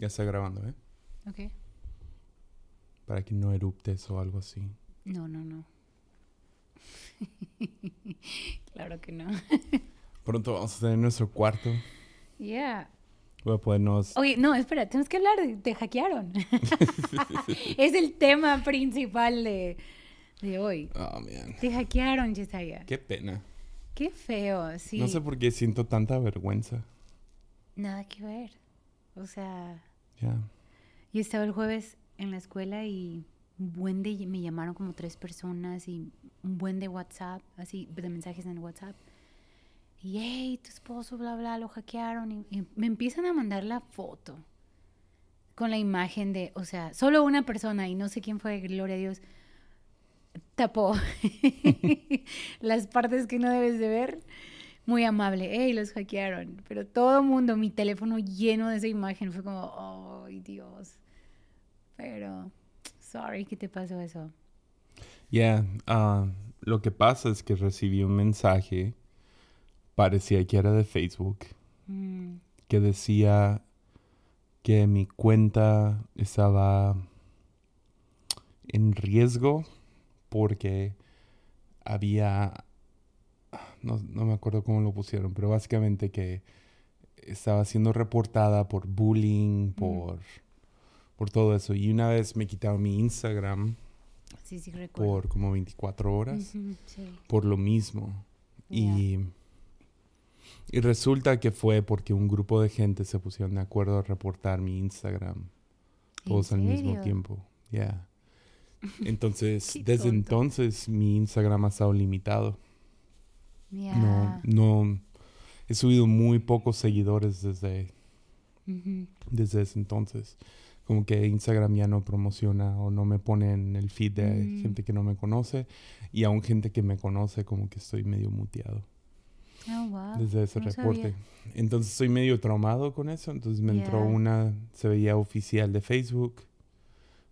Ya está grabando, ¿eh? Ok. Para que no eruptes o algo así. No, no, no. claro que no. Pronto vamos a tener nuestro cuarto. Yeah. Voy a podernos... Oye, no, espera, tenemos que hablar de te hackearon. es el tema principal de, de hoy. Oh, man. Te hackearon, Yesaya. Qué pena. Qué feo, sí. No sé por qué siento tanta vergüenza. Nada que ver. O sea, Ya. yo estaba el jueves en la escuela y un buen de me llamaron como tres personas y un buen de WhatsApp, así de mensajes en WhatsApp. Y hey, tu esposo, bla, bla, lo hackearon. Y, y me empiezan a mandar la foto con la imagen de, o sea, solo una persona y no sé quién fue, gloria a Dios, tapó las partes que no debes de ver. Muy amable, hey, los hackearon. Pero todo el mundo, mi teléfono lleno de esa imagen, fue como, ay, Dios. Pero, sorry, ¿qué te pasó eso? Ya. ah, lo que pasa es que recibí un mensaje, parecía que era de Facebook, Mm, que decía que mi cuenta estaba en riesgo porque había, no, no me acuerdo cómo lo pusieron, pero básicamente que estaba siendo reportada por bullying, por, por todo eso. Y una vez me quitaron mi Instagram sí, sí, recuerdo. por como 24 horas sí. por lo mismo. Y, y resulta que fue porque un grupo de gente se pusieron de acuerdo a reportar mi Instagram. ¿En Todos al mismo tiempo. Ya. Entonces, desde entonces mi Instagram ha estado limitado. Ya. No, no. He subido muy pocos seguidores desde, desde ese entonces. Como que Instagram ya no promociona o no me pone en el feed de Mm. gente que no me conoce. Y aún gente que me conoce, como que estoy medio muteado. Oh, wow. desde ese no reporte. sabía. Entonces estoy medio traumado con eso. Entonces me entró Ya. una, se veía oficial de Facebook.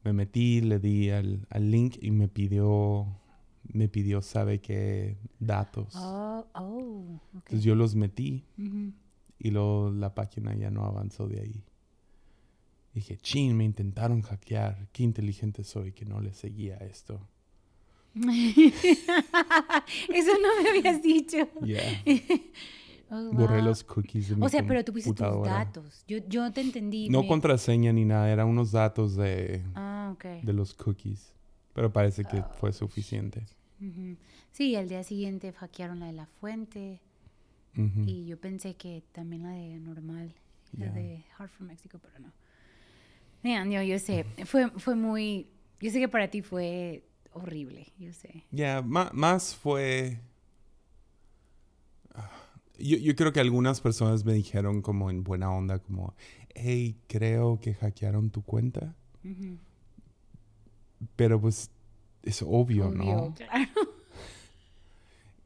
Me metí, le di al, al link y me pidió, me pidió, sabe qué datos. Oh, oh, ok. Entonces yo los metí Ujú. y luego la página ya no avanzó de ahí. Dije, chin, me intentaron hackear. Qué inteligente soy que no le seguía esto. Eso no me habías dicho. Yeah. Oh, Borré wow. los cookies de mi O sea, pero tú pusiste tus datos. Yo, yo te entendí. No me- contraseña ni nada, eran unos datos de, Ah, ok. de los cookies. Pero parece que Oh, fue suficiente. Sí, al día siguiente hackearon la de la fuente. Y yo pensé que también la de normal, la de Hard for Mexico, pero no. Man, yo, yo sé, fue, fue muy, yo sé que para ti fue horrible, yo sé. Ya, ma- más fue... ah, Yo, yo creo que algunas personas me dijeron como en buena onda, como, hey, creo que hackearon tu cuenta. Ujú. Pero pues es obvio, ¿no? Obvio, claro.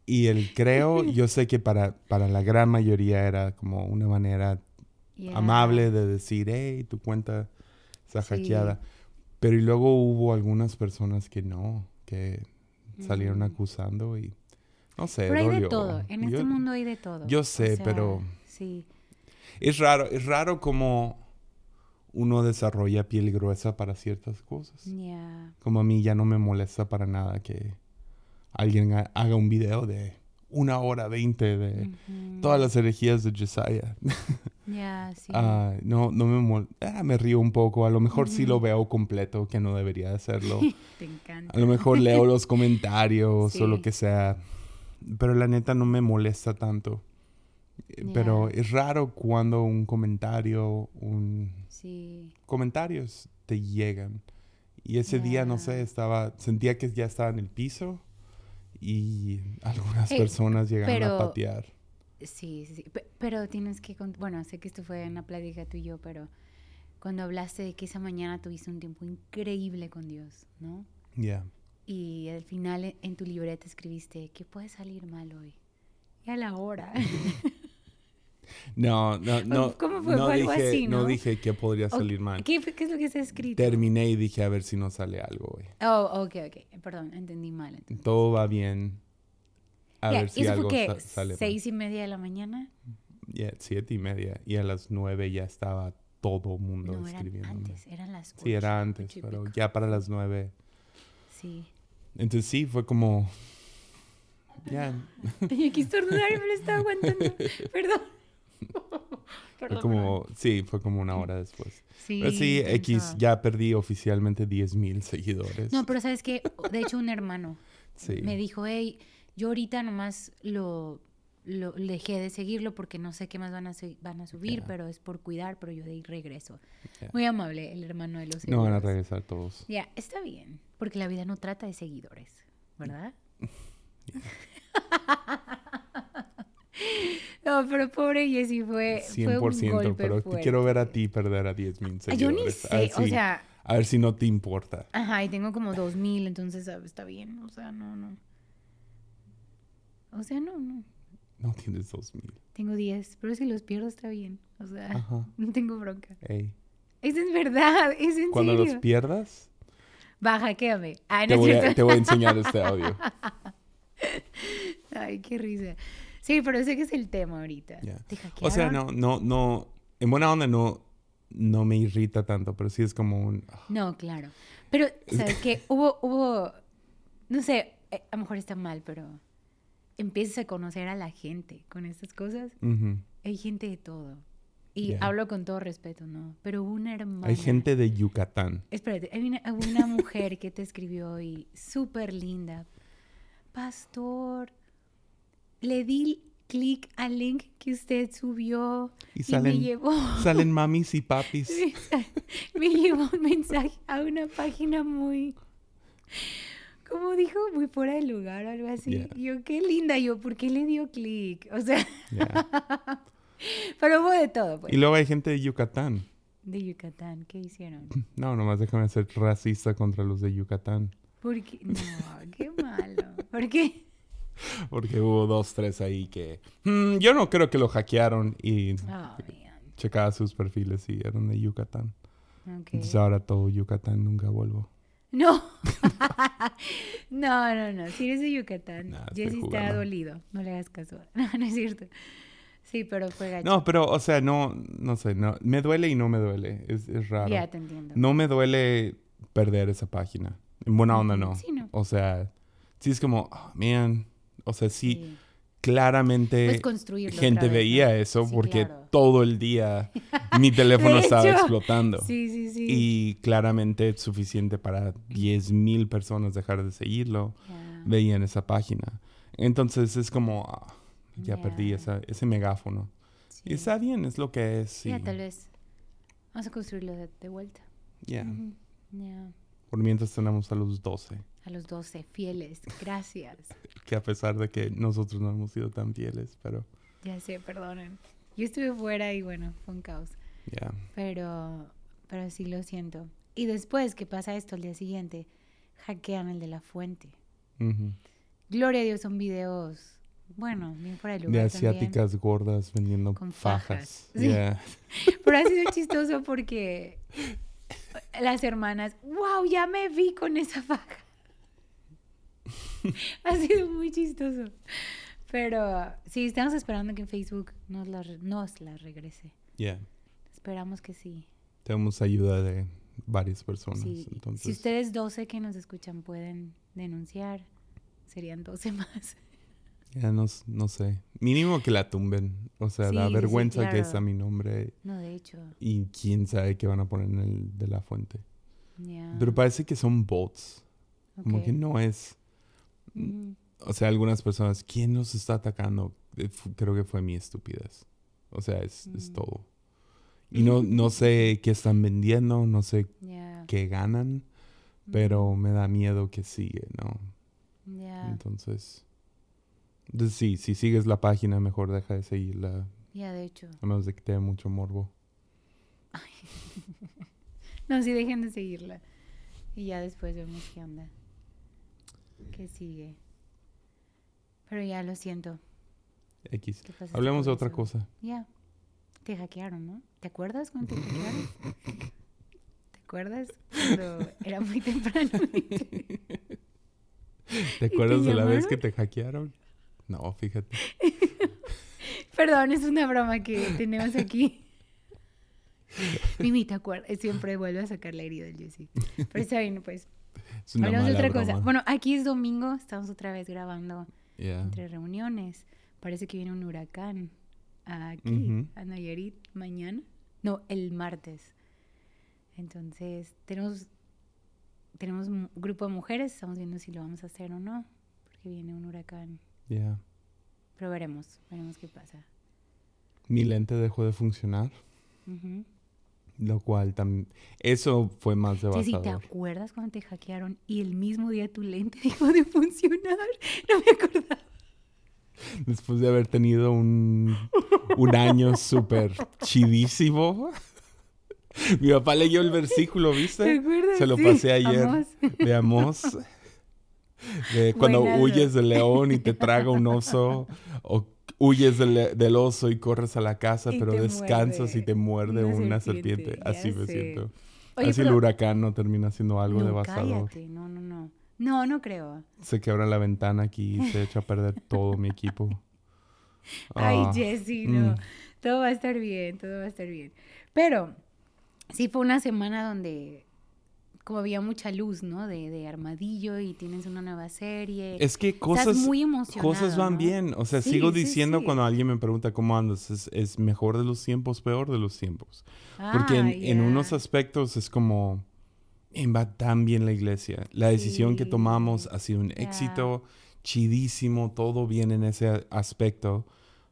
Y el creo, yo sé que para, para la gran mayoría era como una manera Yeah. amable de decir, hey, tu cuenta está Sí. hackeada. Pero y luego hubo algunas personas que no, que salieron Mm. acusando y no sé, Pero hay de todo, en este mundo hay de todo. yo O sé, sea, pero- Sí, Es raro, es raro como uno desarrolla piel gruesa para ciertas cosas. Como a mí ya no me molesta para nada que alguien ha- haga un video de una hora veinte de todas las herejías de Josiah. Ya, sí. Ah, no, no me mol- ah, me río un poco. A lo mejor sí lo veo completo, que no debería de hacerlo. Te encanta. A lo mejor leo los comentarios o lo que sea. Pero la neta no me molesta tanto. Eh, Pero es raro cuando un comentario, un Sí. comentarios te llegan. Y ese día, no sé, estaba, sentía que ya estaba en el piso y algunas Hey, personas llegaron a pero- patear. Sí, sí, sí. Pe- Pero tienes que... Bueno, sé que esto fue una plática tú y yo, pero cuando hablaste de que esa mañana tuviste un tiempo increíble con Dios, ¿no? Ya. Y al final en tu libreta escribiste que puede salir mal hoy. Y a la hora. No, no, no. ¿Cómo fue? No Fue algo dije, así, ¿no? dije que podría salir mal. ¿Qué, qué es lo que está escrito? Terminé y dije a ver si no sale algo, güey. Oh, ok, ok. Perdón, entendí mal. entonces. Todo va bien. A Ya, ver si ¿y ¿Eso algo fue qué? sale. ¿Seis y media de la mañana? Ya, siete y media. Y a las nueve ya estaba todo mundo No, eran escribiéndome. antes, eran las Sí, era ocho, antes, ocho pero pico. ya para las nueve. Sí. Entonces sí, fue como... Ya, Tenía que estornudar y me lo estaba aguantando. Perdón. fue como... Sí, fue como una hora después. Sí, Pero sí, X, ya perdí oficialmente 10 mil seguidores. No, pero ¿sabes qué? De hecho, un hermano sí. me dijo, hey, yo ahorita nomás lo, lo dejé de seguirlo porque no sé qué más van a, van a subir, pero es por cuidar, pero yo de ahí regreso. Muy amable, el hermano de los No van a seguidores. regresar todos. Ya, está bien, porque la vida no trata de seguidores, ¿verdad? no, pero pobre Jessie fue, fue un 100%, golpe pero te fuerte. quiero ver a ti perder a 10 mil Ah, Yo ni sé, o sea, A ver si no te importa. ajá, y tengo como dos mil, entonces ah, está bien, o sea, no, no. O sea, no, no. No tienes 2 mil. Tengo 10, pero si los pierdo está bien, o sea, Ajá. no tengo bronca. Ey. Eso es verdad, es en Cuando serio. los pierdas, Baja, quédame. Ay, no te es voy, a, cierto. te voy a enseñar este audio. Ay, qué risa. Sí, pero ese que es el tema ahorita. Ya. ¿Te O sea, no, no, no. En buena onda no, no me irrita tanto, pero sí es como un. ah, No, claro. Pero, ¿sabes qué? Hubo, hubo, no sé, eh, a lo mejor está mal, pero empiezas a conocer a la gente con estas cosas. Hay gente de todo. Y hablo con todo respeto, ¿no? Pero hubo una hermana. Hay gente de Yucatán. Espérate, hay una, hubo una mujer que te escribió y súper linda. Pastor, le di clic al link que usted subió Y y, salen, me llevó. salen mamis y papis. me llevó un mensaje a una página muy, como dijo, muy fuera de lugar o algo así. Yeah. Yo, qué linda, yo, ¿por qué le dio clic? O sea, pero hubo de todo, pues. Y luego hay gente de Yucatán. De Yucatán, ¿qué hicieron? No, nomás déjame ser racista contra los de Yucatán. ¿Por qué? No, qué malo. ¿Por qué? Porque hubo dos, tres ahí que... "Mm, yo no creo que lo hackearon y Oh, checaba sus perfiles y eran de Yucatán. Ok. Entonces ahora todo Yucatán nunca vuelvo. No. no, no, no. Si eres de Yucatán, Nah, Jessy está dolido. No le hagas caso. No, no es cierto. Sí, pero fue gacho. No, pero, o sea, no, no sé, no, me duele y no me duele. Es, es raro. Ya te entiendo. No me duele perder esa página. En buena onda, no. Sí, no. O sea, sí es como, oh, man. O sea, sí, Sí. claramente gente vez, veía ¿no? eso Sí, porque claro. todo el día mi teléfono estaba hecho, explotando. Sí, sí, sí. Y claramente es suficiente para 10.000 personas dejar de seguirlo. Veían esa página. Entonces es como, ah, ya perdí esa, ese megáfono. Sí. Y está bien, es lo que es. sí. Ya, tal vez. Vamos a construirlo de, de vuelta. Ya. Ya. Por mientras tenemos a los 12. A los 12, fieles. Gracias. Que a pesar de que nosotros no hemos sido tan fieles, pero Ya sé, perdonen. Yo estuve fuera y bueno, fue un caos. ya. Pero, pero sí lo siento. Y después que pasa esto, al día siguiente, hackean el de la fuente. Gloria a Dios, son videos, bueno, bien fuera de De lugar también. asiáticas gordas vendiendo Con fajas. fajas. Sí. Pero ha sido chistoso porque las hermanas, wow, ya me vi con esa faja. ha sido muy chistoso. Pero sí, estamos esperando que Facebook nos la, nos la regrese. Ya. Esperamos que sí. Tenemos ayuda de varias personas. Sí, Entonces, Si ustedes 12 que nos escuchan pueden denunciar, serían 12 más. ya no, no sé. Mínimo que la tumben. O sea, Sí, sí, vergüenza que claro. es a mi nombre No, de hecho, y quién sabe qué van a poner en el de la fuente. ya. Pero parece que son bots. Como que no es. O sea, algunas personas, ¿quién nos está atacando? Eh, Creo que fue mi estupidez. O sea, es, es Mm. todo. Y no, no sé qué están vendiendo, no sé qué ganan, pero me da miedo que sigue, ¿no? Entonces, entonces sí, si sigues la página, mejor deja de seguirla, Ya, de hecho. a menos de que te dé mucho morbo. No, sí, dejen de seguirla. Y ya después vemos qué onda. ¿Qué sigue? Pero ya lo siento. X. ¿Qué pasaste Hablemos de otra cosa. Ya. Te hackearon, ¿no? ¿Te acuerdas cuando te hackearon? ¿Te acuerdas? Cuando era muy temprano. ¿Te acuerdas de la vez que te hackearon? No, fíjate. Perdón, es una broma que tenemos aquí. Mimi, ¿te acuerdas? Siempre vuelve a sacar la herida del Jesse. Pero está bien, pues. Es una Hablamos de otra cosa. Bueno, aquí es domingo, estamos otra vez grabando Yeah. entre reuniones. Parece que viene un huracán aquí, a Nayarit, mañana. No, el martes. Entonces, tenemos, tenemos un grupo de mujeres, estamos viendo si lo vamos a hacer o no, porque viene un huracán. Yeah. Pero veremos, veremos qué pasa. Mi lente dejó de funcionar, Ujú. Lo cual también... Eso fue más Jessy, ¿te devastador. acuerdas cuando te hackearon y el mismo día tu lente dejó de funcionar? No me acordaba. Después de haber tenido un, un año súper chidísimo. Mi papá leyó el versículo, ¿viste? ¿Te acuerdas? Se lo Sí, pasé ayer. De Amos. De cuando huyes del león y te traga un oso. O huyes del, del oso y corres a la casa, Y pero descansas muerde y te muerde una una serpiente, Así me sé. siento. Oye, Así el huracán no termina siendo algo no, devastador. cállate. No, no, no. No, no creo. Se quebra la ventana aquí y se echa a perder todo mi equipo. Ay, Ah, Jessy, no. mm. Todo va a estar bien, todo va a estar bien. Pero sí fue una semana donde como había mucha luz, ¿no? De, de Armadillo y tienes una nueva serie. Es que cosas, Estás muy cosas van ¿no? bien. O sea, Sí, sigo sí, diciendo sí. cuando alguien me pregunta cómo andas, es, es mejor de los tiempos, peor de los tiempos. Porque en, Ah, en unos aspectos es como, "Eh, va tan bien la iglesia. La decisión que tomamos ha sido un éxito chidísimo, todo bien en ese aspecto.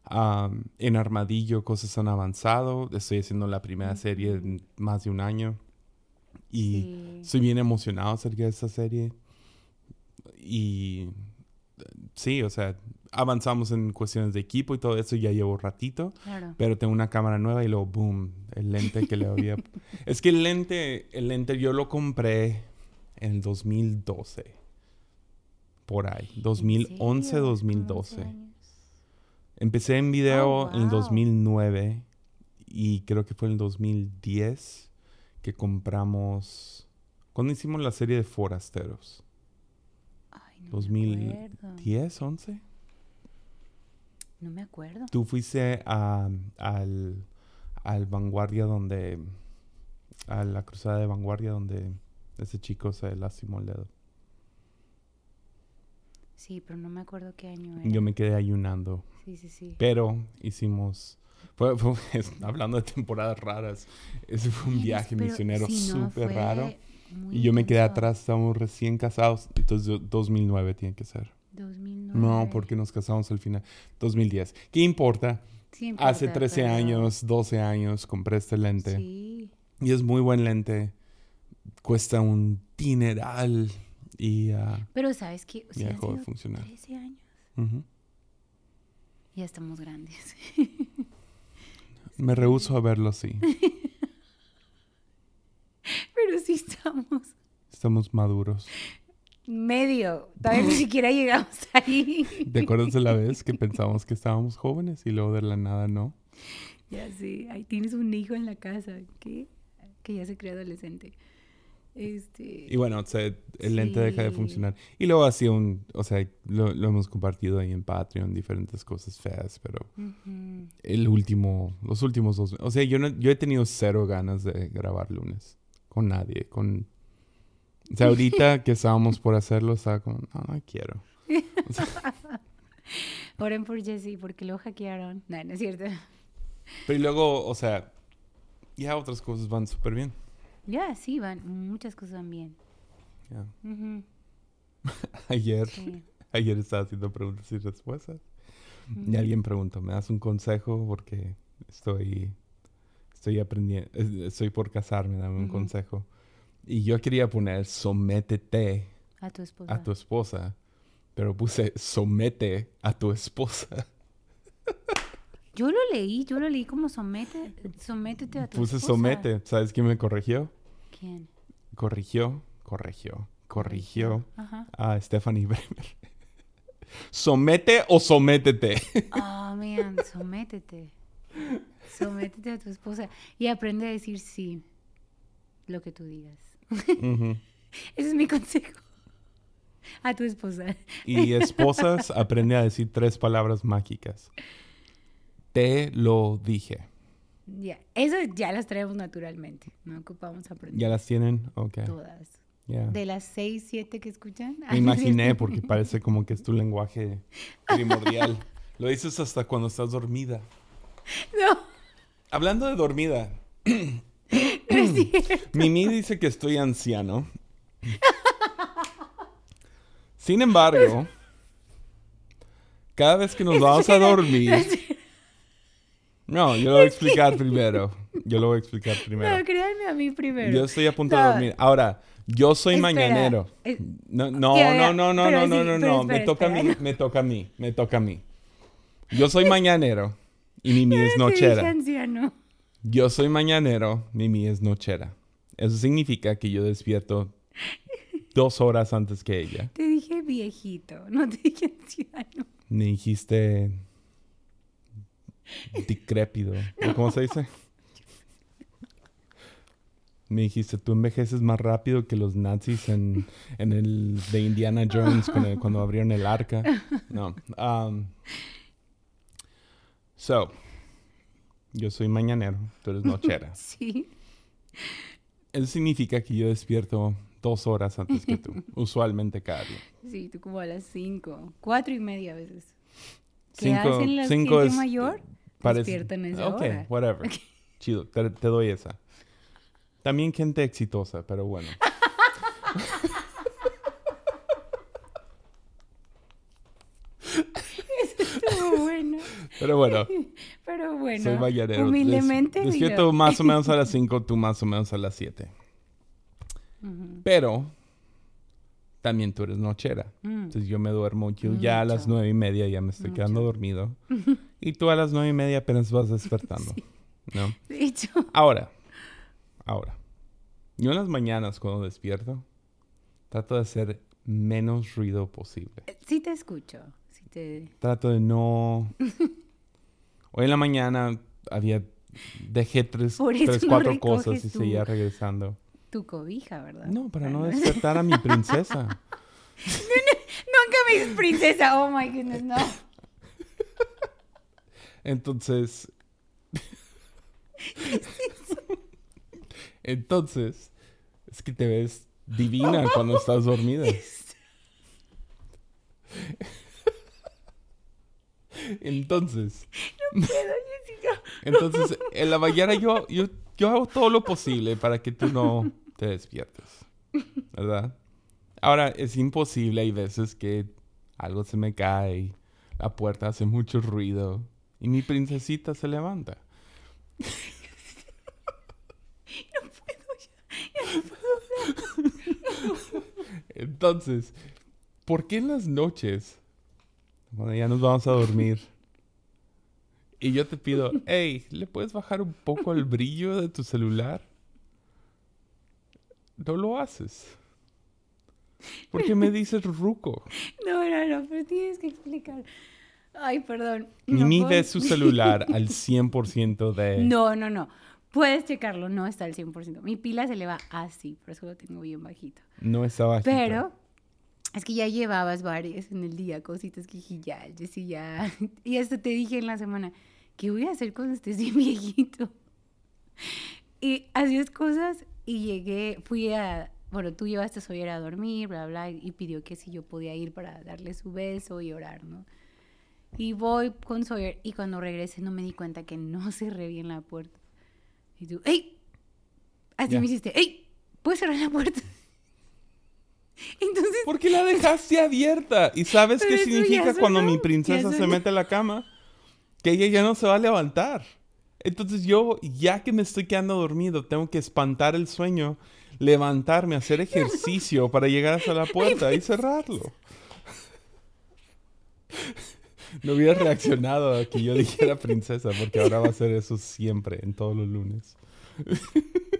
Am, en Armadillo cosas han avanzado. Estoy haciendo la primera serie en más de un año. Y Sí. estoy bien emocionado acerca de esta serie. Y sí, o sea, avanzamos en cuestiones de equipo y todo eso. Ya llevo ratito. Claro. Pero tengo una cámara nueva y luego, boom, el lente que le había... es que el lente, el lente yo lo compré en el 2012. Por ahí. ¿En 2011, serio? 2012. 11 años. Empecé en video Oh, en el wow. 2009 y creo que fue en el 2010 que compramos... ¿Cuándo hicimos la serie de Forasteros? Ay, no me 2010, acuerdo. 11. No me acuerdo. Tú fuiste a- al, al Vanguardia donde... A la cruzada de Vanguardia donde ese chico se lastimó el dedo. Sí, pero no me acuerdo qué año era. Yo me quedé ayunando. Sí, sí, sí. Pero hicimos... fue- fue- es- hablando de temporadas raras, ese fue un viaje pero misionero sí, no, súper raro. Y yo me quedé atrás, estábamos recién casados. Entonces, do- 2009 tiene que ser. 2009. No, porque nos casamos al final. 2010. ¿Qué importa? Sí Hace importa, 13 pero- años, 12 años, compré este lente. Sí. Y es muy buen lente. Cuesta un dineral. Y ah, Pero ¿sabes qué? O sea, dejó de funcionar. 13 años. Ujú. Ya estamos grandes. Me rehuso a verlo así. Pero sí estamos Estamos maduros. medio. Todavía ni siquiera llegamos ahí. ¿Te acuerdas de la vez que pensamos que estábamos jóvenes y luego de la nada no? Ya sé. Ahí tienes un hijo en la casa. ¿Qué? Que ya se creó adolescente. Este. Y bueno, o sea, el lente deja de funcionar. Y luego ha sido un, o sea, lo, lo hemos compartido ahí en Patreon, diferentes cosas feas, pero el último, los últimos dos, o sea, yo, no, yo he tenido cero ganas de grabar lunes con nadie, con... O sea, ahorita que estábamos por hacerlo, estaba como, no, no quiero. Oren por Jesse porque lo hackearon. No, no es cierto. Pero y luego, o sea, ya otras cosas van súper bien. Ya, sí, van. Muchas cosas van bien. Ayer, sí. ayer estaba haciendo preguntas y respuestas. Y alguien preguntó, ¿me das un consejo? Porque estoy, estoy aprendiendo, es- estoy por casarme, dame un consejo. Y yo quería poner, sométete A tu esposa. a tu esposa, pero puse, somete a tu esposa. Yo lo leí, yo lo leí como somete, sométete a tu Puse esposa. somete. ¿Sabes quién me corrigió? ¿Quién? Corrigió, corrigió, corrigió Ajá. a Stephanie Bremer. ¿Somete o sométete? Ah, man, sométete. Sométete a tu esposa y aprende a decir sí, lo que tú digas. Ese es mi consejo. A tu esposa. Y esposas, aprende a decir tres palabras mágicas. Te lo dije. Ya, eso ya las traemos naturalmente. No ocupamos aprender ¿Ya las tienen? Ok. todas. De las seis, siete que escuchan. Me imaginé porque parece como que es tu lenguaje primordial. Lo dices hasta cuando estás dormida. No, Hablando de dormida. Mimi dice que estoy anciano. Sin embargo, cada vez que nos vamos a dormir... No, yo lo voy a explicar primero. Yo lo voy a explicar primero. No, créanme a mí primero. Yo estoy a punto de dormir. Ahora, yo soy Espera, mañanero. eh, No, no, no, no, no, pero no, no, sí, no. Me espera, toca a mí, me toca a mí, me toca a mí. Yo soy mañanero y Mimi es nochera. Yo soy mañanero, Mimi es nochera. Eso significa que yo despierto dos horas antes que ella. Te dije viejito, no te dije anciano. Me dijiste decrépido. ¿o ¿Cómo se dice? Me dijiste, tú envejeces más rápido que los nazis en, en el de Indiana Jones cuando, cuando abrieron el arca. No. um, so, yo soy mañanero, tú eres nochera. Sí. Eso significa que yo despierto dos horas antes que tú, usualmente cada día. Sí, tú como a las cinco. Cuatro y media a veces. ¿Qué Cinco- hacen la cinco gente es- mayor? Parece- Despiertan a esa ok, hora. whatever. Chido, te, te doy esa. También gente exitosa, pero bueno. Estuvo bueno. Pero bueno, Pero bueno. soy mañanero. Humildemente. Des- despierto más o menos a las 5, tú más o menos a las 7. Ujú. Pero también tú eres nochera. Mm. Entonces yo me duermo, yo ya a las Mucho. nueve y media ya me estoy quedando Mucho. dormido. Y tú a las nueve y media apenas vas despertando. ¿No? De hecho, Ahora, ahora. Yo en las mañanas cuando despierto, trato de hacer menos ruido posible. sí te escucho. Sí te... Trato de no... Hoy en la mañana había... Dejé tres, tres no cuatro cosas y seguía regresando. Tu cobija, ¿verdad? No, para no Bueno. despertar a mi princesa. Nunca me dices princesa. Oh my goodness, no. Entonces... Entonces, es que te ves divina cuando estás dormida. Entonces, Pero, Jessica. entonces, en la mañana yo, yo, yo hago todo lo posible para que tú no te despiertes, ¿verdad? Ahora, es imposible, hay veces que algo se me cae, la puerta hace mucho ruido y mi princesita se levanta. No puedo ya. Ya no puedo. Entonces, ¿por qué en las noches, cuando ya nos vamos a dormir, y yo te pido, hey, ¿le puedes bajar un poco el brillo de tu celular? No lo haces. Porque me dices ruco. No, no, no, pero tienes que explicar. Ay, perdón. No puedo- ve su celular al 100% de... No, no, no. Puedes checarlo, no está al 100%. Mi pila se le va así, por eso lo tengo bien bajito. No está bajito. Pero es que ya llevabas varias en el día, cositas que dije, ya, Jessy, ya. Y hasta te dije en la semana, ¿qué voy a hacer cuando estés bien viejito? Y hacías cosas y llegué, fui a, bueno, tú llevaste a Sawyer a dormir, bla, bla, y pidió que si yo podía ir para darle su beso y orar, ¿no? Y voy con Sawyer y cuando regresé no me di cuenta que no cerré bien la puerta. Y tú, ¡ey! Así Ya. me hiciste, ¡ey! ¿Puedes cerrar la puerta? Entonces, ¿Por qué la dejaste abierta? ¿Y sabes qué significa cuando mi princesa se mete a la cama? Que ella ya no se va a levantar. Entonces yo, ya que me estoy quedando dormido, tengo que espantar el sueño, levantarme, hacer ejercicio para llegar hasta la puerta y cerrarlo. No hubiera reaccionado a que yo dijera princesa, porque ahora va a ser eso siempre, en todos los lunes.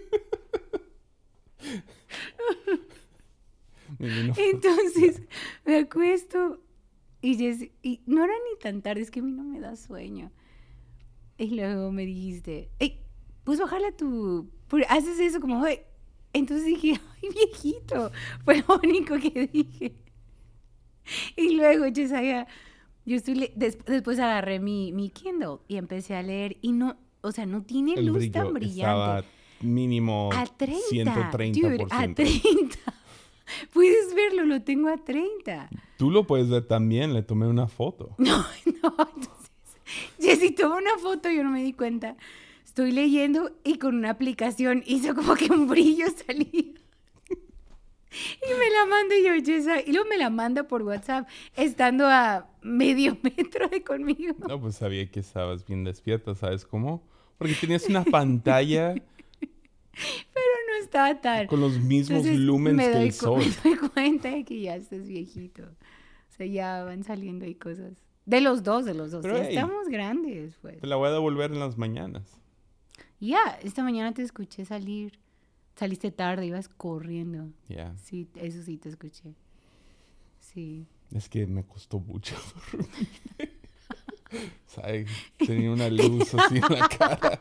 Entonces me acuesto y, y no era ni tan tarde, es que a mí no me da sueño. Y luego me dijiste, hey, pues bajarle a tu... Haces eso como, "Ay". Entonces dije, ay, viejito. Fue lo único que dije. Y luego, Yesaya, yo estoy des- después agarré mi, mi Kindle y empecé a leer y no, o sea, no tiene El luz tan brillante. mínimo A 30. 130%. Dude, a 30. Puedes verlo, lo tengo a 30. Tú lo puedes ver también, le tomé una foto. No, no, entonces, Jessy tomó una foto, yo no me di cuenta. Estoy leyendo y con una aplicación hizo como que un brillo salía. Y me la manda y yo, Jessa, y luego me la manda por WhatsApp, estando a medio metro de conmigo. No, pues sabía que estabas bien despierta, ¿sabes cómo? Porque tenías una pantalla Pero no estaba tan. con los mismos Entonces, lumens me que el sol. Me doy cuenta de que ya estás viejito. O sea, ya van saliendo ahí cosas. De los dos, de los dos. Pero, ya hey. estamos grandes, pues. Te la voy a devolver en las mañanas. Ya, esta mañana te escuché salir. Saliste tarde, ibas corriendo. Ya. Sí, eso sí te escuché. Sí. Es que me costó mucho dormir. ¿Sabes? Tenía una luz así en la cara.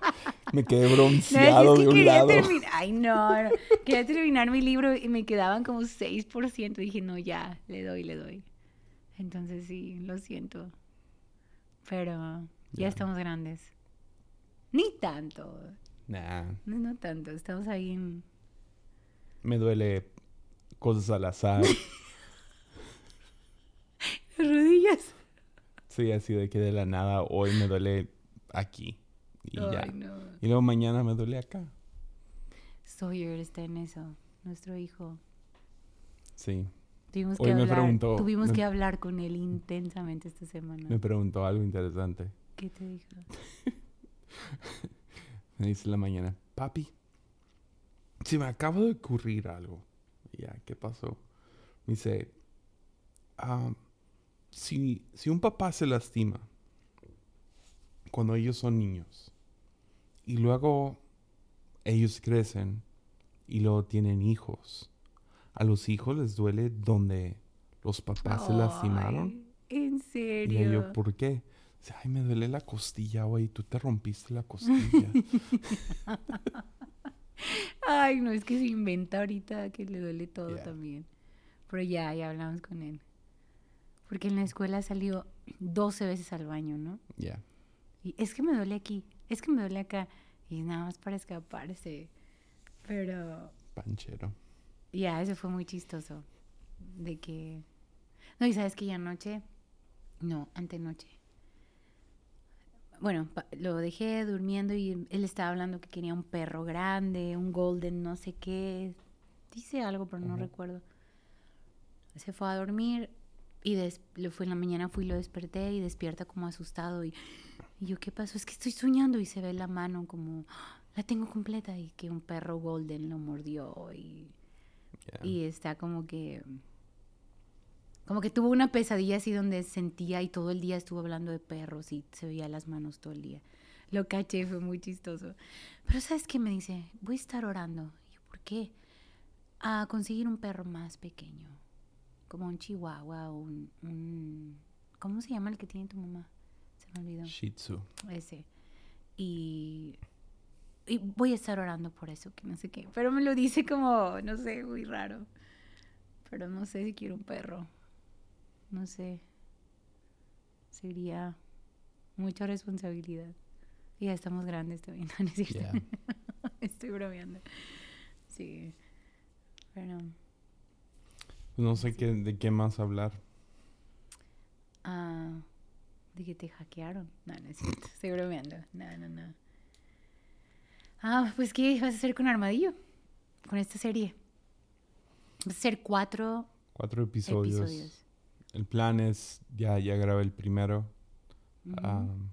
Me quedé No, bronceado es que de un lado. terminar. Ay, no, no. Quería terminar mi libro y me quedaban como 6%. Dije, no, ya, le doy, le doy. Entonces sí, lo siento. Pero ya, Ya. estamos grandes. Ni tanto. Nah, No, no tanto. Estamos ahí en. me duele cosas al azar. las rodillas. Sí, así de que de la nada hoy me duele aquí. Y ya. No. Y luego mañana me duele acá. Sawyer está en eso. Nuestro hijo. Sí. Tuvimos Hoy que me hablar. preguntó- tuvimos me- que hablar con él intensamente esta semana. Me preguntó algo interesante. ¿Qué te dijo? Me dice en la mañana, papi, se me acaba de ocurrir algo. Ya, ¿qué pasó? Me dice, "Ah, si, si un papá se lastima cuando ellos son niños y luego ellos crecen y luego tienen hijos, a los hijos les duele donde los papás se lastimaron. ¿En Y serio? yo, ¿por qué? Dice, Ay, me duele la costilla, güey. Tú te rompiste la costilla. Ay, no, es que se inventa ahorita que le duele todo también. Pero ya, ya hablamos con él. Porque en la escuela salió 12 veces al baño, ¿no? Ya. Y es que me duele aquí, es que me duele acá. Y nada más para escaparse. Pero Panchero. Ya, eso fue muy chistoso. De que... No, y sabes que ya anoche... No, antenoche. Bueno, lo dejé durmiendo y él estaba hablando que quería un perro grande, un golden, no sé qué. Dice algo, pero no recuerdo. Se fue a dormir y des- lo fue en la mañana fui y lo desperté y despierta como asustado y, y yo qué pasó es que estoy soñando y se ve la mano como "Ah, la tengo completa y que un perro golden lo mordió y Y está como que como que tuvo una pesadilla así donde sentía y todo el día estuvo hablando de perros y se veía las manos todo el día. Lo caché, fue muy chistoso. Pero ¿sabes qué me dice? Voy a estar orando. Y yo, ¿por qué? A conseguir un perro más pequeño. Como un chihuahua o un, un- ¿Cómo se llama el que tiene tu mamá? Se me olvidó Shih Tzu. ese. Y, y voy a estar orando por eso, que no sé qué. Pero me lo dice como, no sé, muy raro. Pero no sé si quiero un perro. No sé. Sería mucha responsabilidad. Y ya estamos grandes también, ¿no es cierto? Estoy bromeando. Sí. Pero, No sé qué, de qué más hablar. ah, de que te hackearon. No, no es cierto. Estoy bromeando. No, no, no. Ah, pues ¿qué vas a hacer con Armadillo? Con esta serie. Vas a hacer cuatro Cuatro episodios. episodios. El plan es, ya, ya grabé el primero. Am,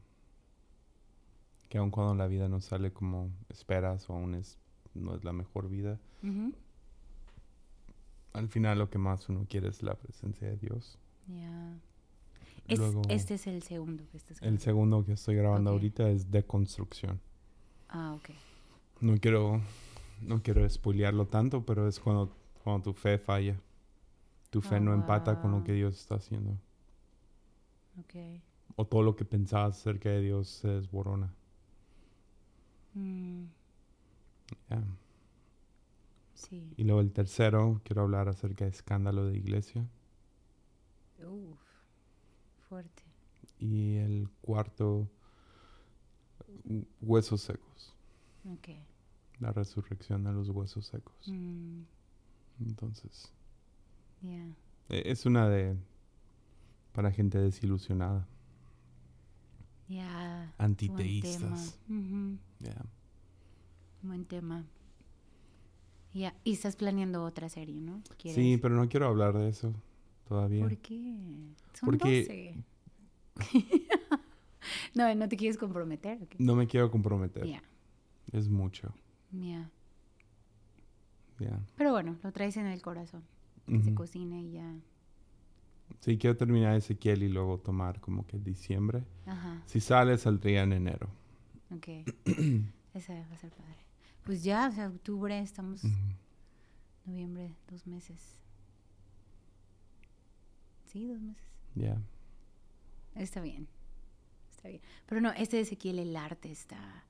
que aun cuando la vida no sale como esperas o aún es, no es la mejor vida, al final lo que más uno quiere es la presencia de Dios. Es- Luego, este es el segundo que estás el segundo que estoy grabando ahorita es deconstrucción. Ah, ok. No quiero, no quiero spoilearlo tanto, pero es cuando, cuando tu fe falla. Tu fe Oh, no empata con lo que Dios está haciendo. Ok. O todo lo que pensabas acerca de Dios se desborona. Mm, sí. Y luego el tercero, quiero hablar acerca de escándalo de iglesia. Uf. Fuerte. Y el cuarto huesos secos. Ok. La resurrección de los huesos secos. Mm, Entonces, yeah. es una de... para gente desilusionada. Yeah. Antiteístas. Buen tema. Ujú, Yeah. Buen tema. Ya. Y estás planeando otra serie, ¿no? Sí, ¿Quieres? pero no quiero hablar de eso todavía. ¿Por qué? Son Porque- 12. no, no te quieres comprometer. ¿o qué? No me quiero comprometer. Ya. Es mucho. ya. Ya. Pero bueno, lo traes en el corazón. Que se cocine y ya. Sí, quiero terminar Ezequiel y luego tomar como que diciembre. Ajá. Si sale, saldría en enero. Ok. Ese va a ser padre. Pues ya, o sea, octubre, estamos noviembre, dos meses. Sí, dos meses. Ya. Está bien. Está bien. Pero no, este de Ezequiel, el arte está.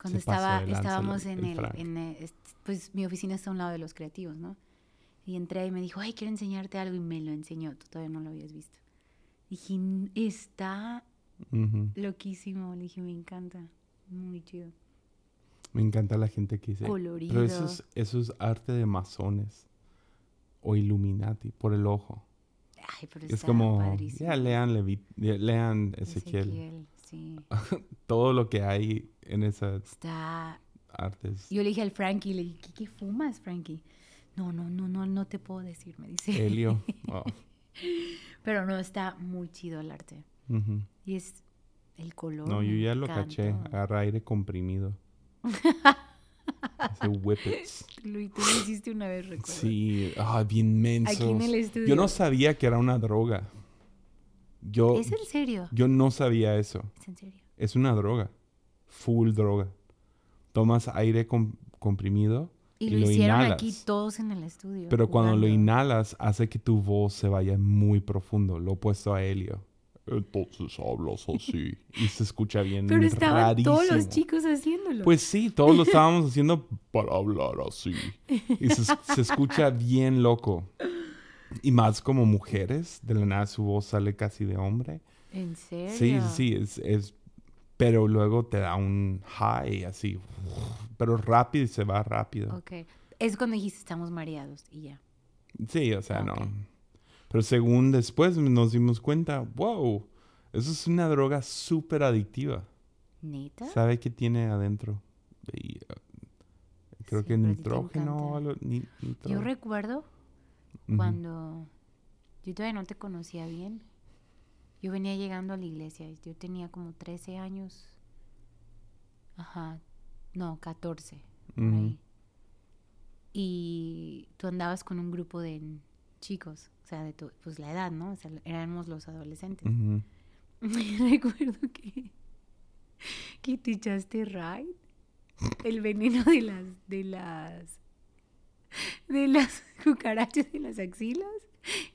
Cuando estaba, lanza el- estábamos en el el, en el- est- Pues mi oficina está a un lado de los creativos, ¿no? Y entré y me dijo, ay, quiero enseñarte algo. Y me lo enseñó. Tú todavía no lo habías visto. Dije, "N- está Ujú. loquísimo. Le dije, me encanta. Muy chido. Me encanta la gente que dice. Colorido. Pero eso es, eso es arte de masones o Illuminati por el ojo. Ay, pero Es está como, padrísimo. ya lean, Levi- le- lean Ezequiel. Ezequiel, sí. Todo lo que hay en esas Está artes. Yo le dije al Frankie, le dije, ¿qué, qué fumas, Frankie? No, no, no, no, no te puedo decir, me dice. Helio. Oh. Pero no, está muy chido el arte. Y es el color. No, yo ya lo caché. Agarra aire comprimido. Hace whippets. Lo, tú lo hiciste una vez, recuerdo. Sí, ah, bien mensos. Aquí en el estudio. Yo no sabía que era una droga. Yo, ¿Es en serio? yo no sabía eso. ¿Es en serio? Es una droga. Full droga. Tomas aire com- comprimido Y, Y lo, lo hicieron inhalas. aquí todos en el estudio. Pero cuando lo jugando. inhalas, hace que tu voz se vaya muy profundo. Lo opuesto a Helio. Entonces hablas así. y se escucha bien Pero estaban todos los rarísimo. chicos haciéndolo. Pues sí, todos lo estábamos haciendo para hablar así. Y se, se escucha bien loco. Y más como mujeres, de la nada su voz sale casi de hombre. ¿En serio? Sí, sí, es, es- pero luego te da un high así. Pero rápido y se va rápido. Ok. Es cuando dijiste estamos mareados y ya. Sí, o sea, no. Pero según después nos dimos cuenta, wow, eso es una droga súper adictiva. ¿Neta? ¿Sabe qué tiene adentro? Y, uh, creo Sí, que nitrógeno o encanta. algo. ni- nitro- Yo recuerdo Cuando yo todavía no te conocía bien. Yo venía llegando a la iglesia. Yo tenía como 13 años. Ajá. No, 14. por Ujú. ahí. Y tú andabas con un grupo de chicos. O sea, de tu, pues la edad, ¿no? O sea, éramos los adolescentes. Recuerdo que, que te echaste Ride. El veneno de las, de las, de las cucarachas en las axilas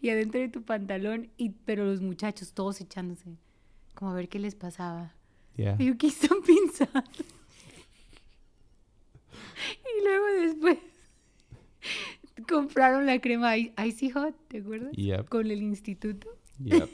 y adentro de tu pantalón. Y, pero los muchachos todos echándose. Como a ver qué les pasaba. Yeah. Y yo, ¿qué están pensando? Y luego después compraron la crema Icy Hot, ¿te acuerdas? Yep. Con el instituto. Yep.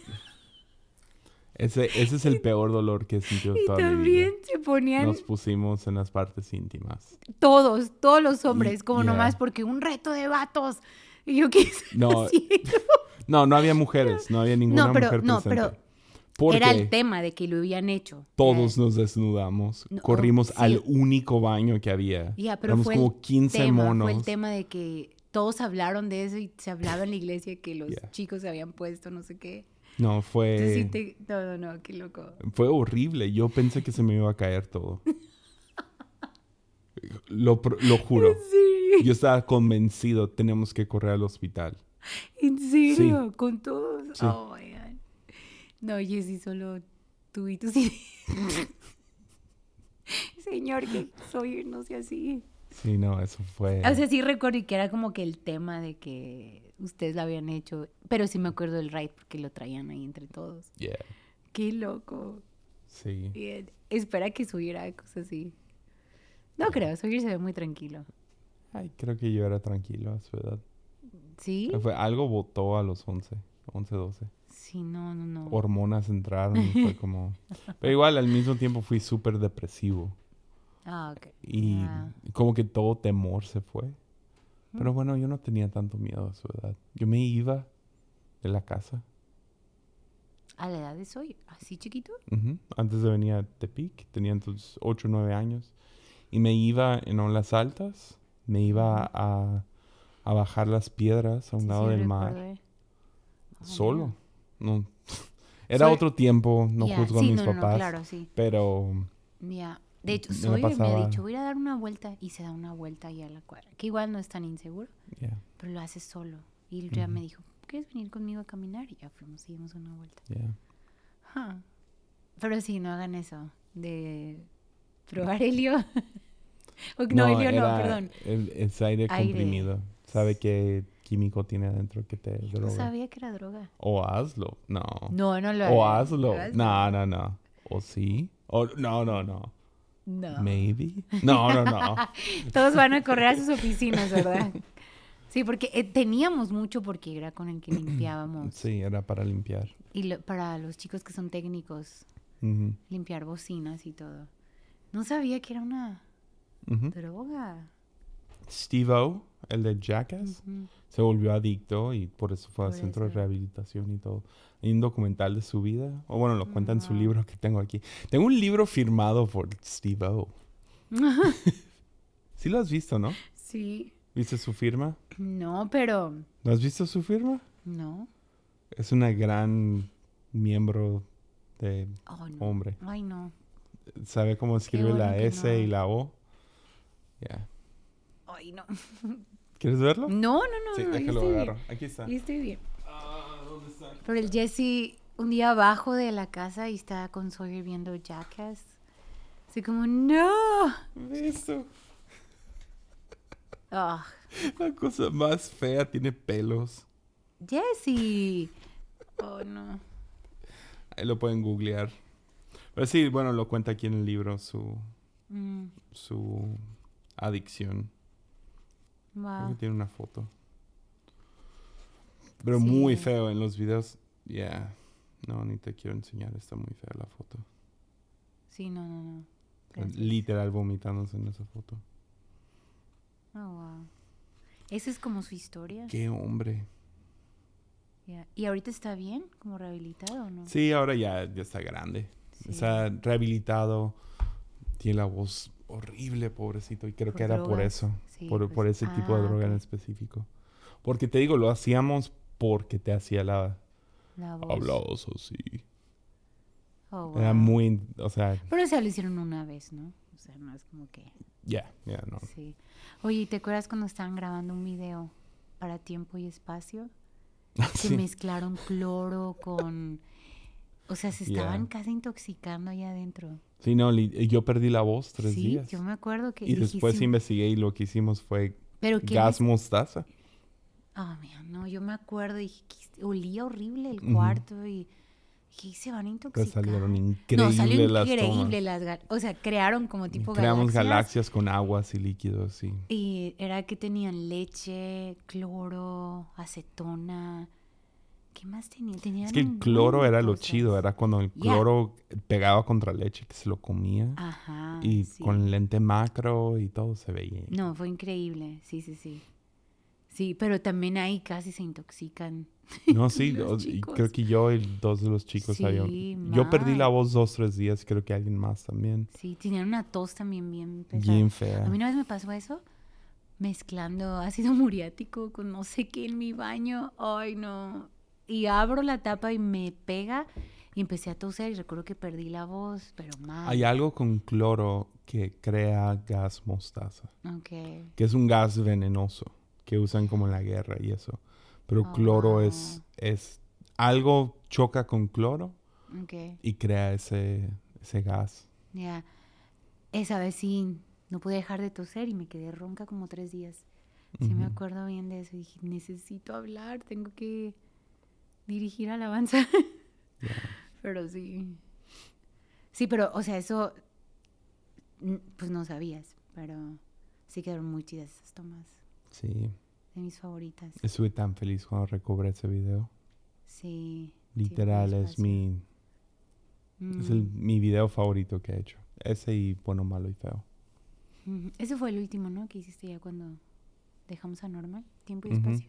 Ese, ese es el peor dolor que he sentido Y toda mi vida. también se ponían Nos pusimos en las partes íntimas. todos, todos los hombres, Y- como yeah. nomás porque un reto de vatos. Y yo, ¿qué es No, No, no había mujeres, no había ninguna No, pero, mujer no, presente. pero Porque era el tema de que lo habían hecho. todos nos desnudamos, No, corrimos sí. al único baño que había. Ya, pero Éramos fue como el 15 tema, monos. Fue el tema de que todos hablaron de eso y se hablaba en la iglesia que los Yeah. chicos se habían puesto no sé qué. No, fue, Entonces sí te... No, no, no, qué loco. fue horrible. Yo pensé que se me iba a caer todo. lo, lo juro. Sí, Yo estaba convencido, tenemos que correr al hospital. ¿En serio? ¿Con todos? Sí. Oh, my God. No, Jessy, solo tú y tus. Señor, que soy, no sé así. Sí, no, eso fue... O sea, sí recuerdo y que era como que el tema de que ustedes lo habían hecho, pero sí me acuerdo del ride porque lo traían ahí entre todos. Yeah, Qué loco. sí. Bien. Espera que subiera cosas así. No creo, subir se ve muy tranquilo. Ay, creo que yo era tranquilo a su edad. ¿Sí? Fue, algo votó a los 11. 11, 12. Sí, no, no, no. Hormonas entraron y fue como... Pero igual al mismo tiempo fui súper depresivo. Ah, ok. Y como que todo temor se fue. Pero bueno, yo no tenía tanto miedo a su edad. Yo me iba de la casa. ¿A la edad de soy? ¿Así chiquito? Ujú. Antes de venir a Tepic, tenía entonces 8 o 9 años. Y me iba en olas altas, me iba a, a bajar las piedras a un Sí, lado sí, del mar, recuerdo. Oh, solo. No. Era otro tiempo, no Ya, juzgo a sí, mis no, no, no, papás, claro, sí. pero Ya. De hecho, Me la Sawyer me ha dicho, voy a dar una vuelta. Y se da una vuelta ahí a la cuadra. Que igual no es tan inseguro, ya, pero lo hace solo. Y ya Ujú. me dijo, ¿quieres venir conmigo a caminar? Y ya fuimos y dimos una vuelta. ya. Ajá. Pero sí, no hagan eso. De probar helio. O- no, helio no, perdón. El, es aire, Aire. comprimido. ¿Sabe qué químico tiene adentro que te No droga? sabía que era droga. O hazlo. No. No, no lo o hagas. hazlo. Hazlo. No, no, no. O sí. O no, no, no. No. Maybe. No, no, no. Todos van a correr a sus oficinas, ¿verdad? Sí, porque eh, teníamos mucho porque era con el que limpiábamos. Sí, era para limpiar. Y lo- para los chicos que son técnicos, limpiar bocinas y todo. No sabía que era una ujú. droga. Steve O, el de Jackass, se volvió adicto y por eso fue al centro de rehabilitación y todo. Hay un documental de su vida. O bueno, lo cuenta en su libro que tengo aquí. Tengo un libro firmado por Steve O. Sí lo has visto, ¿no? Sí. ¿Viste su firma? No, pero ¿No has visto su firma? no. Es una gran miembro de Oh, no. hombre. Ay, no. ¿Sabe cómo escribe bueno la S no. y la O? Ya. Ay, no. ¿Quieres verlo? No, no, no. sí, no, déjalo estoy agarro. bien. Aquí está. Yo estoy bien. Ah, ¿dónde está? Pero el Jesse un día abajo de la casa y está con Sawyer viendo Jackass. Así como, no. Eso. Ah, La cosa más fea tiene pelos. Jesse. Oh, no. Ahí lo pueden googlear. Pero sí, bueno, lo cuenta aquí en el libro su, Mm, su adicción. Creo wow. que tiene una foto. Pero Sí. muy feo en los videos. Ya. No, ni te quiero enseñar. Está muy fea la foto. Sí, no, no, no. Gracias. Literal vomitándose en esa foto. Oh, wow. Esa es como su historia. Qué hombre. Ya. ¿Y ahorita está bien? ¿Como rehabilitado o no? Sí, ahora ya, ya está grande. Sí. Está rehabilitado. Tiene la voz horrible, pobrecito. Y creo Por que era por eso. Sí, por, por pues- ese tipo de ah, droga en específico. Porque te digo, lo hacíamos porque te hacía la... La voz. Así. Oh, Era muy... O sea, Pero o sea, lo hicieron una vez, ¿no? O sea, no es como que... ya, ya, no. Sí. Oye, ¿y ¿te acuerdas cuando estaban grabando un video para tiempo y espacio? Que Sí. mezclaron cloro con... O sea, se estaban casi intoxicando ahí adentro. Sí, no, yo perdí la voz tres sí, días. yo me acuerdo que Y después investigué y lo que hicimos fue Pero gas mostaza. Ah, mira, no, yo me acuerdo y olía horrible el cuarto y se van a Que intoxicar. salieron no, increíbles salió las increíble tomas. las gal- O sea, crearon como tipo Creamos galaxias. galaxias con aguas y líquidos, sí. Y era que tenían leche, cloro, acetona. ¿Qué más? Tenían Es que el cloro era lo chido, era cuando el cloro pegaba contra leche que se lo comía. Ajá. y sí. con lente macro y todo se veía. No, fue increíble. Sí, sí, sí. Sí, pero también ahí casi se intoxican. No, sí, creo que yo y dos de los chicos Sí, Yo perdí la voz dos, tres días, creo que alguien más también. Sí, tenían una tos también bien pesada. Bien fea. A mí una vez me pasó eso, mezclando ácido muriático con no sé qué en mi baño. Ay, no. Y abro la tapa y me pega y empecé a toser y recuerdo que perdí la voz, pero mal. Hay algo con cloro que crea gas mostaza, Ok. que es un gas venenoso que usan como en la guerra y eso. Pero Oh, cloro wow. es, es algo choca con cloro Ok. y crea ese, ese gas. Ya. Esa vez sí, no pude dejar de toser y me quedé ronca como tres días. Sí me Ujú. acuerdo bien de eso. Dije, necesito hablar, tengo que dirigir alabanza. Pero sí. Sí, pero, o sea, eso, pues no sabías, pero sí quedaron muy chidas esas tomas. Sí, De mis favoritas. estuve tan feliz cuando recobré ese video. Sí. Literal, es mi, es el, Mm. mi video favorito que he hecho. Ese y bueno, malo y feo. Ese fue el último, ¿no? Que hiciste ya cuando dejamos a normal. Tiempo y espacio.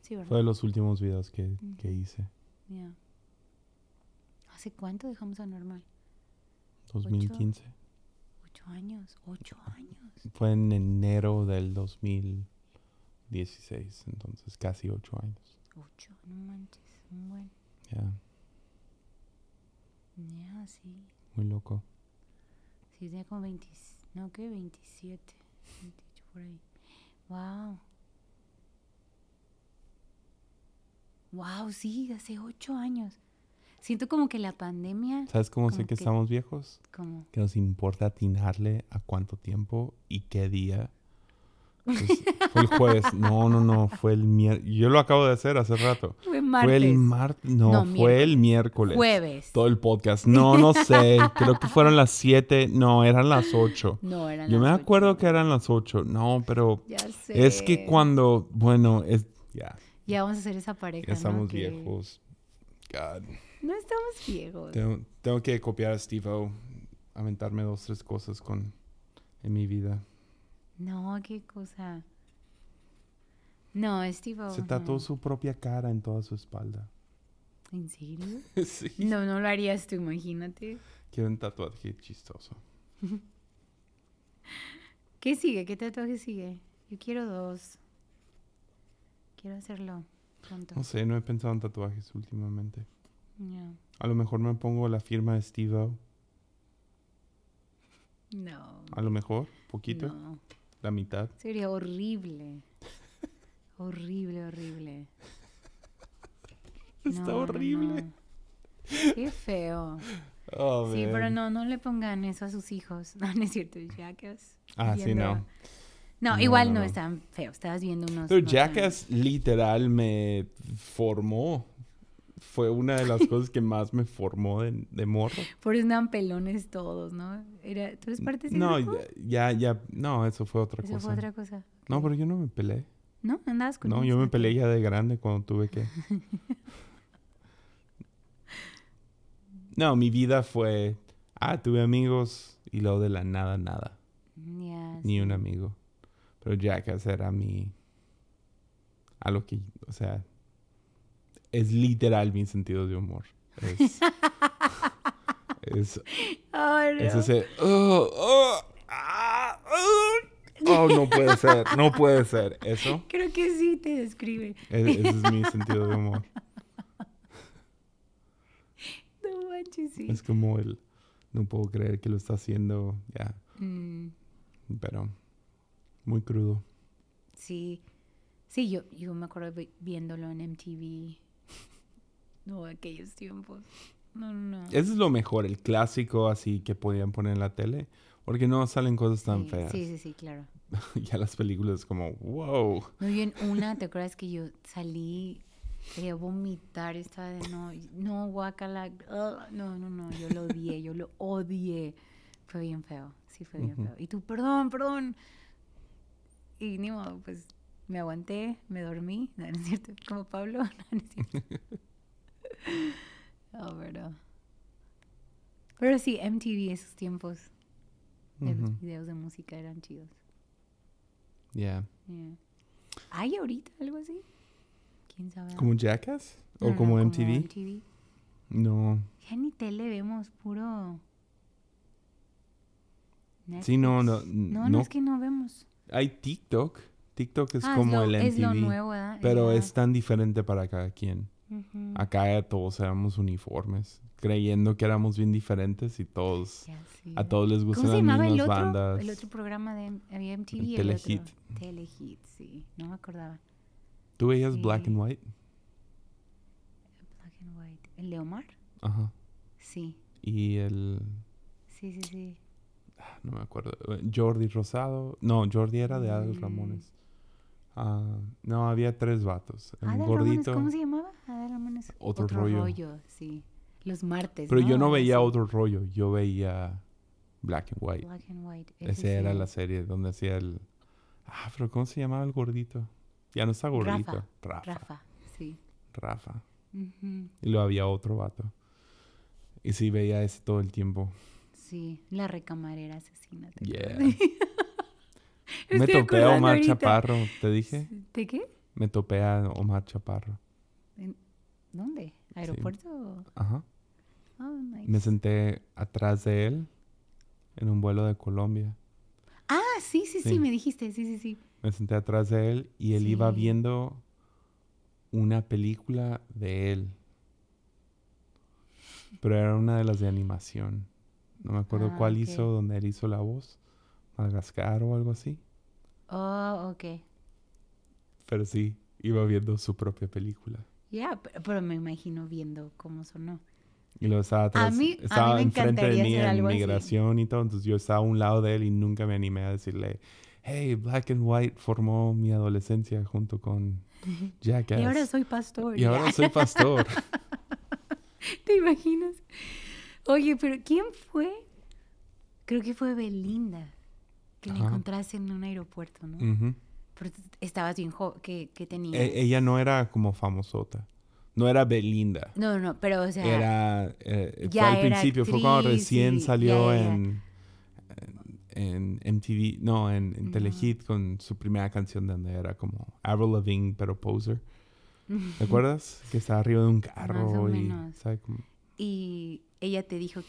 Sí, ¿verdad? Fue de los últimos videos que, Mm. que hice. Ya. ¿Hace cuánto dejamos a normal? 2015. Ocho años. Ocho años. Fue en enero del 2016, entonces casi ocho años. Ocho, no manches. Un buen. Ya, Ya, sí. muy loco. Sí, tenía como 20. No, ¿qué? 27. 28 por ahí. Wow. Wow, sí, hace ocho años. Siento como que la pandemia. ¿Sabes cómo sé que que- estamos viejos? Como. Que nos importa atinarle a cuánto tiempo y qué día. Pues, fue el jueves. No, no, no. Fue el miércoles. Yo lo acabo de hacer hace rato. Fue martes. Fue el martes. No, No, fue el miércoles. Jueves. Todo el podcast. No, no sé. Creo que fueron las 7. No, eran las 8. No, eran Yo me acuerdo que eran las 8. No, pero Ya sé. es que cuando, bueno, es ya, Ya vamos a hacer esa pareja. ya ¿no? estamos Que- viejos. God. No estamos viejos. Tengo, tengo que copiar a Steve-O, aventarme dos, tres cosas con en mi vida. No, qué cosa. No, Steve. Se tatuó su propia cara en toda su espalda. ¿En serio? sí. No, no lo harías tú, imagínate. Quiero un tatuaje chistoso. ¿Qué sigue? ¿Qué tatuaje sigue? Yo quiero dos. Quiero hacerlo pronto. No sé, no he pensado en tatuajes últimamente. Ya. A lo mejor me pongo la firma de Steve-O. No. A lo mejor, poquito, No. la mitad. Sería horrible. horrible, horrible. Está No, no, horrible. no. Qué feo. Oh, Sí, pero no, no le pongan eso a sus hijos. No, no es cierto, Jackass. Ah, sí, no. No, No, igual no, no, es tan feo. Estabas viendo unos. Pero Jackass literal me formó. Fue una de las cosas que más me formó de, de morro. Por eso andaban pelones todos, ¿no? Era, ¿Tú eres parte de No, ya, ya, no, eso fue otra Eso cosa. fue otra cosa. No, pero yo no me peleé. ¿No? ¿Andabas con No, yo me peleé ya de grande cuando tuve que. No, mi vida fue. Ah, tuve amigos y luego de la nada, nada. Ni sí. un amigo. Pero Jackass era mi. A lo que. O sea. Es literal mi sentido de humor. Es. es, Ay, no. es ese. "Oh, oh, ah, oh". Oh, no puede ser. No puede ser. Eso. Creo que sí te describe. e- Ese es mi sentido de humor. No manches, sí. Es como el. No puedo creer que lo está haciendo. Ya. Mm, Pero. Muy crudo. sí. Sí, yo, yo me acuerdo vi- viéndolo en MTV. No, aquellos tiempos. No, no, no. Ese es lo mejor, el clásico así que podían poner en la tele. Porque no salen cosas tan sí, feas. Sí, sí, sí, claro. ya las películas como, wow. Muy bien, una, ¿te acuerdas que yo salí, quería vomitar, estaba de no, no, guacala, ugh, no, no, no, yo lo odié, yo lo odié. Fue bien feo, sí fue bien Ujú. feo. Y tú, perdón, perdón. Y ni modo, pues me aguanté, me dormí, no, no es cierto, como Pablo, no, no es cierto. Oh, pero... Pero sí, MTV esos tiempos de los Ujú. videos de música eran chidos. Yeah. Yeah. ¿Hay ahorita algo así? ¿Quién sabe? ¿Como Jackass? No, ¿O no, como MTV? MTV. No. Ya ni tele vemos, puro. Sí, no, Netflix. no, No, no, no. es que no vemos. Hay TikTok. TikTok es Ah, como lo, el Es lo MTV. nuevo, ¿verdad? pero es tan diferente para cada quien. Ujú. Acá todos éramos uniformes. Creyendo que éramos bien diferentes y todos... Sí. A todos les ¿Cómo gustan las mismas el otro? bandas. El otro programa de había MTV. El el Telehit. otro. Telehit, sí. No me acordaba. ¿Tú veías Black and White? Black and White. ¿El de Omar? Ajá. Sí. Y el... Sí, sí, sí. No me acuerdo. Jordi Rosado. No, Jordi era de Adel Mm. Ramones. Ah, no, había tres vatos. Ramones, gordito. ¿Cómo se llamaba? Adal Ramones. Otro rollo. sí. Los martes. Pero yo no veía otro rollo. Yo veía Black and White. Black and White. Esa ese era la serie donde hacía el... Ah, pero ¿cómo se llamaba el gordito? Ya no está gordito. Rafa. Rafa. Rafa. Rafa, sí. Ujú. Y luego había otro vato. Y sí, veía ese todo el tiempo. Sí, la recamarera asesina. ¿te Yeah. Me topé a Omar ahorita. Chaparro, ¿te dije? ¿De qué? Me topé a Omar Chaparro. ¿Dónde? ¿Aeropuerto? Ajá. Oh, nice. Me senté atrás de él en un vuelo de Colombia. Ah, sí, sí, sí, Sí. me dijiste, sí, sí, sí. Me senté atrás de él y él iba viendo una película de él. Pero era una de las de animación. No me acuerdo Ah, cuál hizo, donde él hizo la voz. Madagascar o algo así. Oh, ok. Pero sí, iba viendo su propia película. Ya, pero, pero me imagino viendo cómo sonó. Y lo estaba atrás. mí- a mí estaba me enfrente de mí en así. migración y todo. Entonces yo estaba a un lado de él y nunca me animé a decirle, hey, Black and White formó mi adolescencia junto con Jackass. Y ahora soy pastor. Y ahora soy pastor. ¿Te imaginas? Oye, pero ¿quién fue? Creo que fue Belinda. Que la Ajá. encontraste en un aeropuerto, ¿no? Pero tú estabas bien joven. que, que tenía? E- ella no era como famosota. No era Belinda. No, no, pero o sea... Era, eh, ya fue al era principio, fue cuando recién y- salió ya, ya, ya. en, en, MTV, no, en, en No. Telehit con su primera canción donde era como Avril Lavigne, pero poser. ¿Te acuerdas? Que estaba arriba de un carro y, menos. ¿sabe? Como- Y ella te dijo,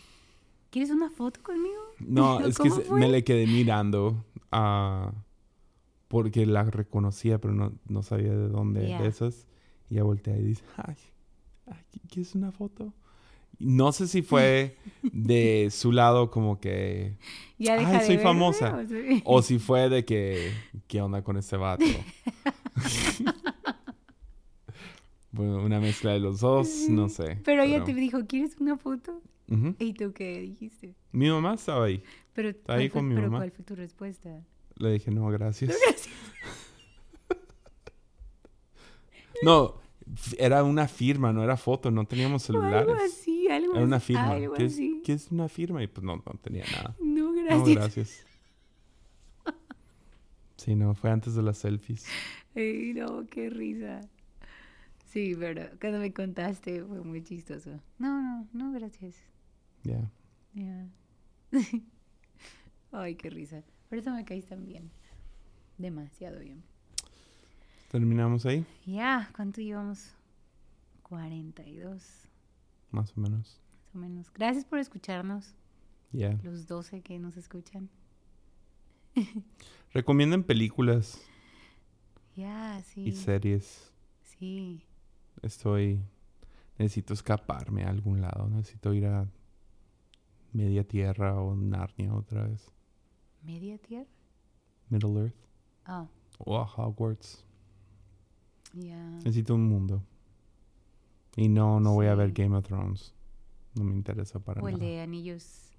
¿quieres una foto conmigo? No, es que ¿Cómo se- fue? me le quedé mirando ah, porque la reconocía, pero no, no sabía de dónde de esas. Y ya voltea y dice, ay, ay, ¿quieres una foto? No sé si fue de su lado como que... Ya Ay, de soy verme, famosa. O si fue de que... ¿Qué onda con ese vato? Bueno, una mezcla de los dos, no sé. Pero ella te dijo, ¿quieres una foto? ¿Y tú qué dijiste? Mi mamá estaba ahí. Pero, ahí ¿cuál fue- con mi pero mamá. ¿cuál fue tu respuesta? Le dije, no, gracias. No, f- era una firma, no era foto, no teníamos O Algo celulares. así, algo Era una firma. Algo ¿Qué es, así. qué es una firma? Y pues no, no tenía nada. No, No, gracias. gracias. Sí, no, fue antes de las selfies. Ay, no, qué risa. Sí, pero cuando me contaste fue muy chistoso. No, no, no, gracias. Ya. Ya. Ay, qué risa. Por eso me caís tan bien. Demasiado bien. Terminamos ahí, Ya, ¿cuánto llevamos? 42, más o menos. más o menos. Gracias por escucharnos, Ya. los 12 que nos escuchan. Recomienden películas Ya, y sí. series. Sí. Estoy... Necesito escaparme a algún lado. Necesito ir a Media Tierra o Narnia otra vez. ¿Media tierra? Middle Earth Ah, o a Hogwarts. ya. Necesito un mundo. Y no, no voy a ver. Game of Thrones. No me interesa para O el nada. de anillos.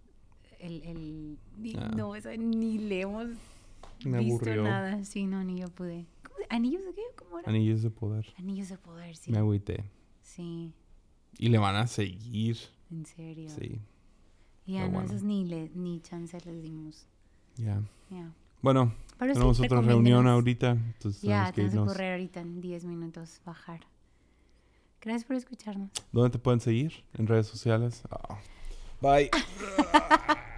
El, el, Ah. No, ni le hemos Me visto aburrió. nada. Sí, no, ni yo pude. ¿Cómo se- ¿Anillos de qué? ¿Cómo era? Anillos de poder. Anillos de poder, sí. Me agüité. Sí, Y le van a seguir. en serio. Sí, Ya pero no, bueno. esos ni, le, ni chance les dimos. ya. Ya. Bueno, Pero sí, tenemos otra reunión ahorita. Entonces Ya, tenemos que tenemos que irnos. correr ahorita en 10 minutos, bajar. Gracias por escucharnos. ¿Dónde te pueden seguir? En redes sociales. Ah. Bye.